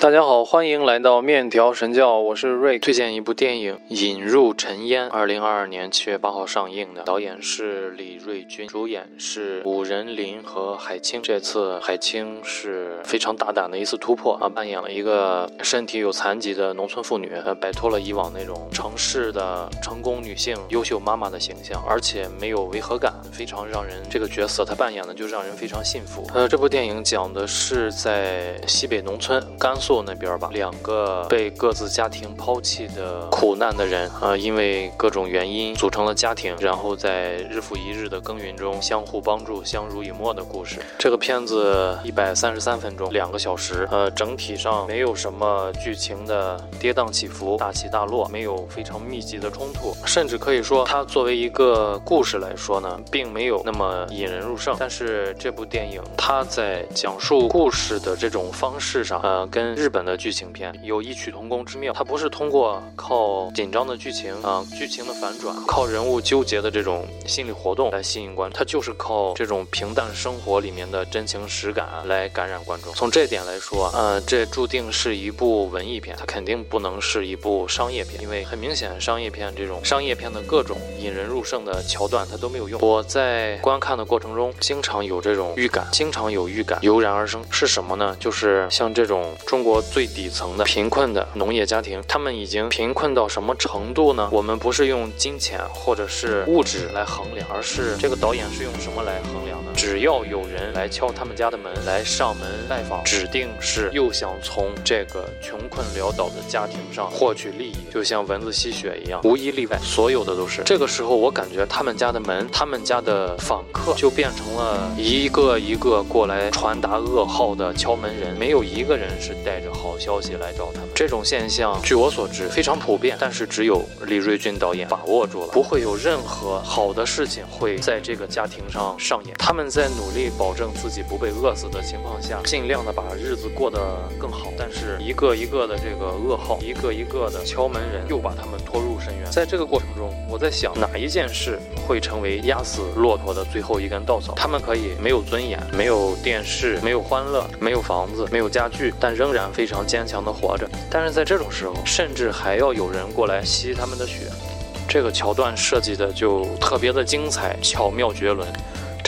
大家好，欢迎来到面条神教，我是瑞，推荐一部电影《引入尘烟》，二零二二年七月八号上映的，导演是李瑞军，主演是武仁林和海清。这次海清是非常大胆的一次突破啊，扮演了一个身体有残疾的农村妇女，呃，摆脱了以往那种城市的成功女性、优秀妈妈的形象，而且没有违和感，非常让人这个角色她扮演的就让人非常信服。呃，这部电影讲的是在西北农村甘肃。那边吧，两个被各自家庭抛弃的苦难的人，呃，因为各种原因组成了家庭，然后在日复一日的耕耘中相互帮助、相濡以沫的故事。这个片子一百三十三分钟，两个小时，呃，整体上没有什么剧情的跌宕起伏、大起大落，没有非常密集的冲突，甚至可以说，它作为一个故事来说呢，并没有那么引人入胜。但是这部电影，它在讲述故事的这种方式上，呃，跟日本的剧情片有异曲同工之妙，它不是通过靠紧张的剧情啊，剧情的反转，靠人物纠结的这种心理活动来吸引观众，它就是靠这种平淡生活里面的真情实感来感染观众。从这点来说，呃，这注定是一部文艺片，它肯定不能是一部商业片，因为很明显，商业片这种商业片的各种引人入胜的桥段它都没有用。我在观看的过程中，经常有这种预感，经常有预感油然而生，是什么呢？就是像这种中国。国最底层的贫困的农业家庭，他们已经贫困到什么程度呢？我们不是用金钱或者是物质来衡量，而是这个导演是用什么来衡量的？只要有人来敲他们家的门，来上门拜访，指定是又想从这个穷困潦倒的家庭上获取利益，就像蚊子吸血一样，无一例外，所有的都是。这个时候，我感觉他们家的门，他们家的访客就变成了一个一个过来传达噩耗的敲门人，没有一个人是带。着好消息来找他们，这种现象据我所知非常普遍，但是只有李瑞军导演把握住了，不会有任何好的事情会在这个家庭上上演。他们在努力保证自己不被饿死的情况下，尽量的把日子过得更好，但是一个一个的这个噩耗，一个一个的敲门人，又把他们拖入深渊。在这个过程中，我在想哪一件事会成为压死骆驼的最后一根稻草？他们可以没有尊严，没有电视，没有欢乐，没有房子，没有家具，但仍然。非常坚强的活着，但是在这种时候，甚至还要有人过来吸他们的血，这个桥段设计的就特别的精彩，巧妙绝伦。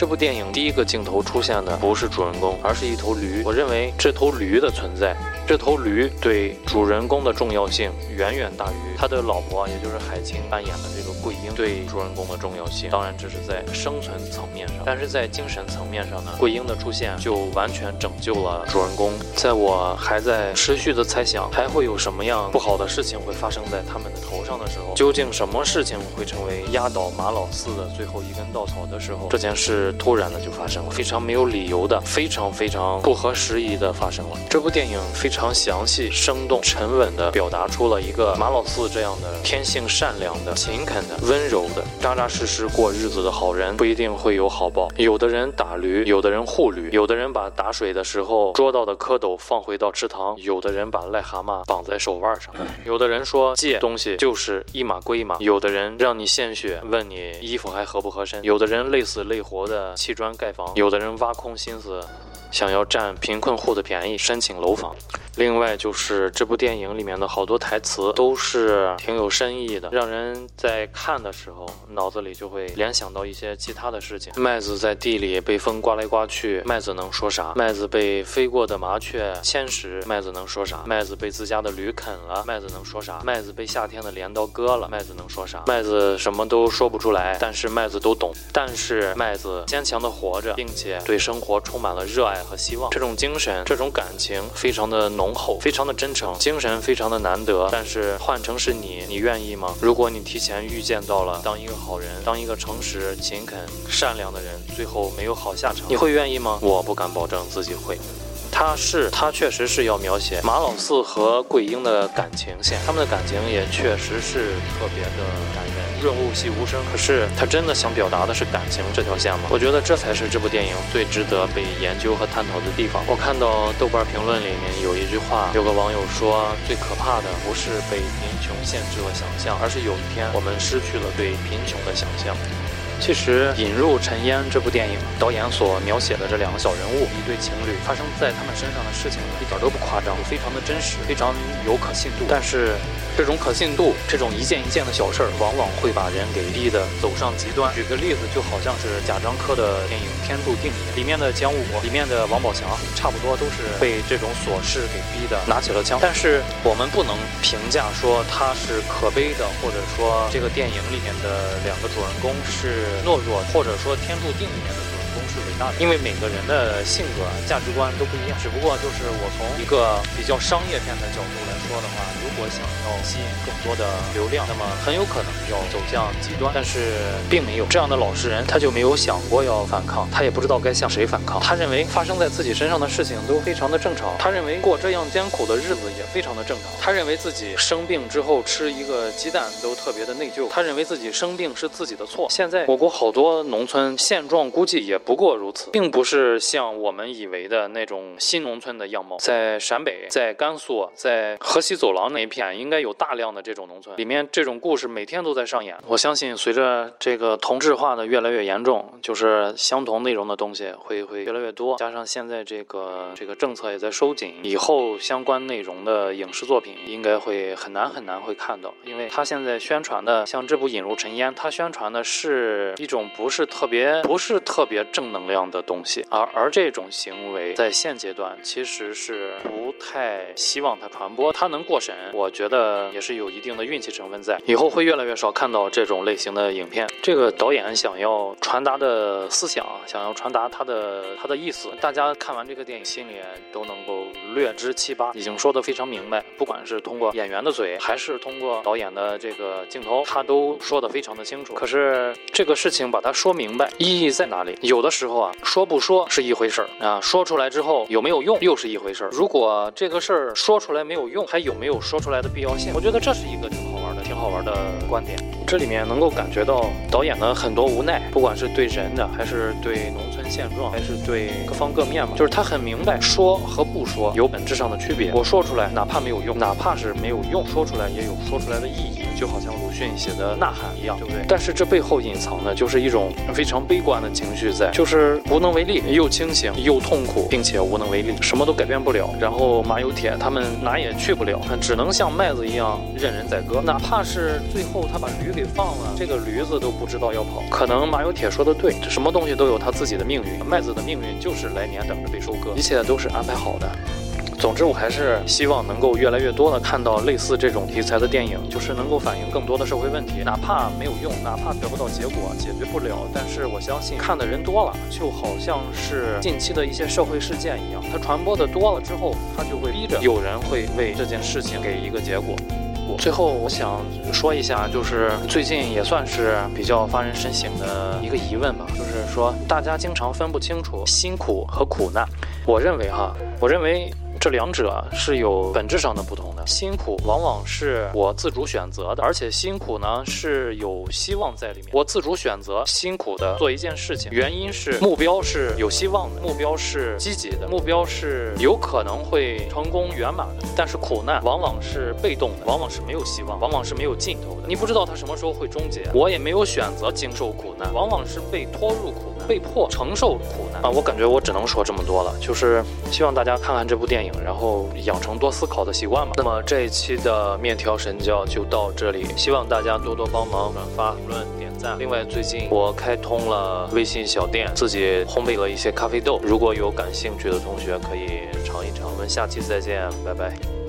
这部电影第一个镜头出现的不是主人公，而是一头驴。我认为这头驴的存在，这头驴对主人公的重要性远远大于他的老婆，也就是海清扮演的这个桂英对主人公的重要性。当然，这是在生存层面上，但是在精神层面上呢，桂英的出现就完全拯救了主人公。在我还在持续的猜想还会有什么样不好的事情会发生在他们的头上的时候，究竟什么事情会成为压倒马老四的最后一根稻草的时候，这件事。突然的就发生了，非常没有理由的，非常非常不合时宜的发生了。这部电影非非常详细、生动、沉稳的表达出了一个马老四这样的天性善良的、勤恳的、温柔的、扎扎实实过日子的好人，不一定会有好报。有的人打驴，有的人护驴，有的人把打水的时候捉到的蝌蚪放回到池塘，有的人把癞蛤蟆绑在手腕上，有的人说借东西就是一码归一码，有的人让你献血，问你衣服还合不合身，有的人累死累活。的砌砖盖房，有的人挖空心思。想要占贫困户的便宜，申请楼房。另外就是这部电影里面的好多台词都是挺有深意的，让人在看的时候脑子里就会联想到一些其他的事情。麦子在地里被风刮来刮去，麦子能说啥？麦子被飞过的麻雀牵食，麦子能说啥？麦子被自家的驴啃了，麦子能说啥？麦子被夏天的镰刀割了，麦子能说啥？麦子什么都说不出来，但是麦子都懂。但是麦子坚强的活着，并且对生活充满了热爱。和希望，这种精神，这种感情非常的浓厚，非常的真诚，精神非常的难得。但是换成是你，你愿意吗？如果你提前预见到了当一个好人，当一个诚实、勤恳、善良的人，最后没有好下场，你会愿意吗？我不敢保证自己会。他是，他确实是要描写马老四和桂英的感情线，他们的感情也确实是特别的感，润物细无声。可是他真的想表达的是感情这条线吗？我觉得这才是这部电影最值得被研究和探讨的地方。我看到豆瓣评论里面有一句话，有个网友说，最可怕的不是被贫穷限制了想象，而是有一天我们失去了对贫穷的想象。其实《引入尘烟》这部电影，导演所描写的这两个小人物，一对情侣发生在他们身上的事情，一点都不夸张，非常的真实，非常有可信度。但是，这种可信度，这种一件一件的小事儿，往往会把人给逼得走上极端。举个例子，就好像是贾樟柯的电影《天注定》里面的姜武，里面的王宝强，差不多都是被这种琐事给逼的拿起了枪。但是我们不能评价说他是可悲的，或者说这个电影里面的两个主人公是。懦弱，或者说天注定里面的都是伟大的，因为每个人的性格、价值观都不一样。只不过就是我从一个比较商业片的角度来说的话，如果想要吸引更多的流量，那么很有可能要走向极端。但是并没有这样的老实人，他就没有想过要反抗，他也不知道该向谁反抗。他认为发生在自己身上的事情都非常的正常，他认为过这样艰苦的日子也非常的正常。他认为自己生病之后吃一个鸡蛋都特别的内疚，他认为自己生病是自己的错。现在我国。好多农村现状估计也不过如此，并不是像我们以为的那种新农村的样貌。在陕北，在甘肃，在河西走廊那一片，应该有大量的这种农村，里面这种故事每天都在上演。我相信，随着这个同质化的越来越严重，就是相同内容的东西会会越来越多。加上现在这个这个政策也在收紧，以后相关内容的影视作品应该会很难很难会看到，因为他现在宣传的像这部《引入尘烟》，他宣传的是。一种不是特别不是特别正能量的东西，而而这种行为在现阶段其实是不太希望它传播，它能过审，我觉得也是有一定的运气成分在。以后会越来越少看到这种类型的影片。这个导演想要传达的思想，想要传达他的他的意思，大家看完这个电影心里都能够略知七八，已经说得非常明白。不管是通过演员的嘴，还是通过导演的这个镜头，他都说得非常的清楚。可是这个事。情把它说明白，意义在哪里？有的时候啊，说不说是一回事儿啊，说出来之后有没有用又是一回事儿。如果这个事儿说出来没有用，还有没有说出来的必要性？我觉得这是一个挺好玩的、挺好玩的观点。这里面能够感觉到导演的很多无奈，不管是对人的，还是对农村现状，还是对各方各面嘛，就是他很明白说和不说有本质上的区别。我说出来，哪怕没有用，哪怕是没有用，说出来也有说出来的意义。就好像鲁迅写的《呐喊》一样，对不对？但是这背后隐藏的就是一种非常悲观的情绪，在就是无能为力，又清醒又痛苦，并且无能为力，什么都改变不了。然后马有铁他们哪也去不了，只能像麦子一样任人宰割。哪怕是最后他把驴给放了，这个驴子都不知道要跑。可能马有铁说的对，什么东西都有他自己的命运，麦子的命运就是来年等着被收割，一切都是安排好的。总之，我还是希望能够越来越多的看到类似这种题材的电影，就是能够反映更多的社会问题，哪怕没有用，哪怕得不到结果，解决不了，但是我相信看的人多了，就好像是近期的一些社会事件一样，它传播的多了之后，它就会逼着有人会为这件事情给一个结果。最后，我想说一下，就是最近也算是比较发人深省的一个疑问吧，就是说大家经常分不清楚辛苦和苦难。我认为哈，我认为。这两者是有本质上的不同的。辛苦往往是我自主选择的，而且辛苦呢是有希望在里面。我自主选择辛苦的做一件事情，原因是目标是有希望的，目标是积极的，目标是有可能会成功圆满的。但是苦难往往是被动的，往往是没有希望，往往是没有尽头的。你不知道它什么时候会终结。我也没有选择经受苦难，往往是被拖入苦难，被迫承受苦难啊！我感觉我只能说这么多了，就是希望大家看看这部电影。然后养成多思考的习惯吧。那么这一期的面条神教就到这里，希望大家多多帮忙转发、评论、点赞。另外，最近我开通了微信小店，自己烘焙了一些咖啡豆，如果有感兴趣的同学可以尝一尝。我们下期再见，拜拜。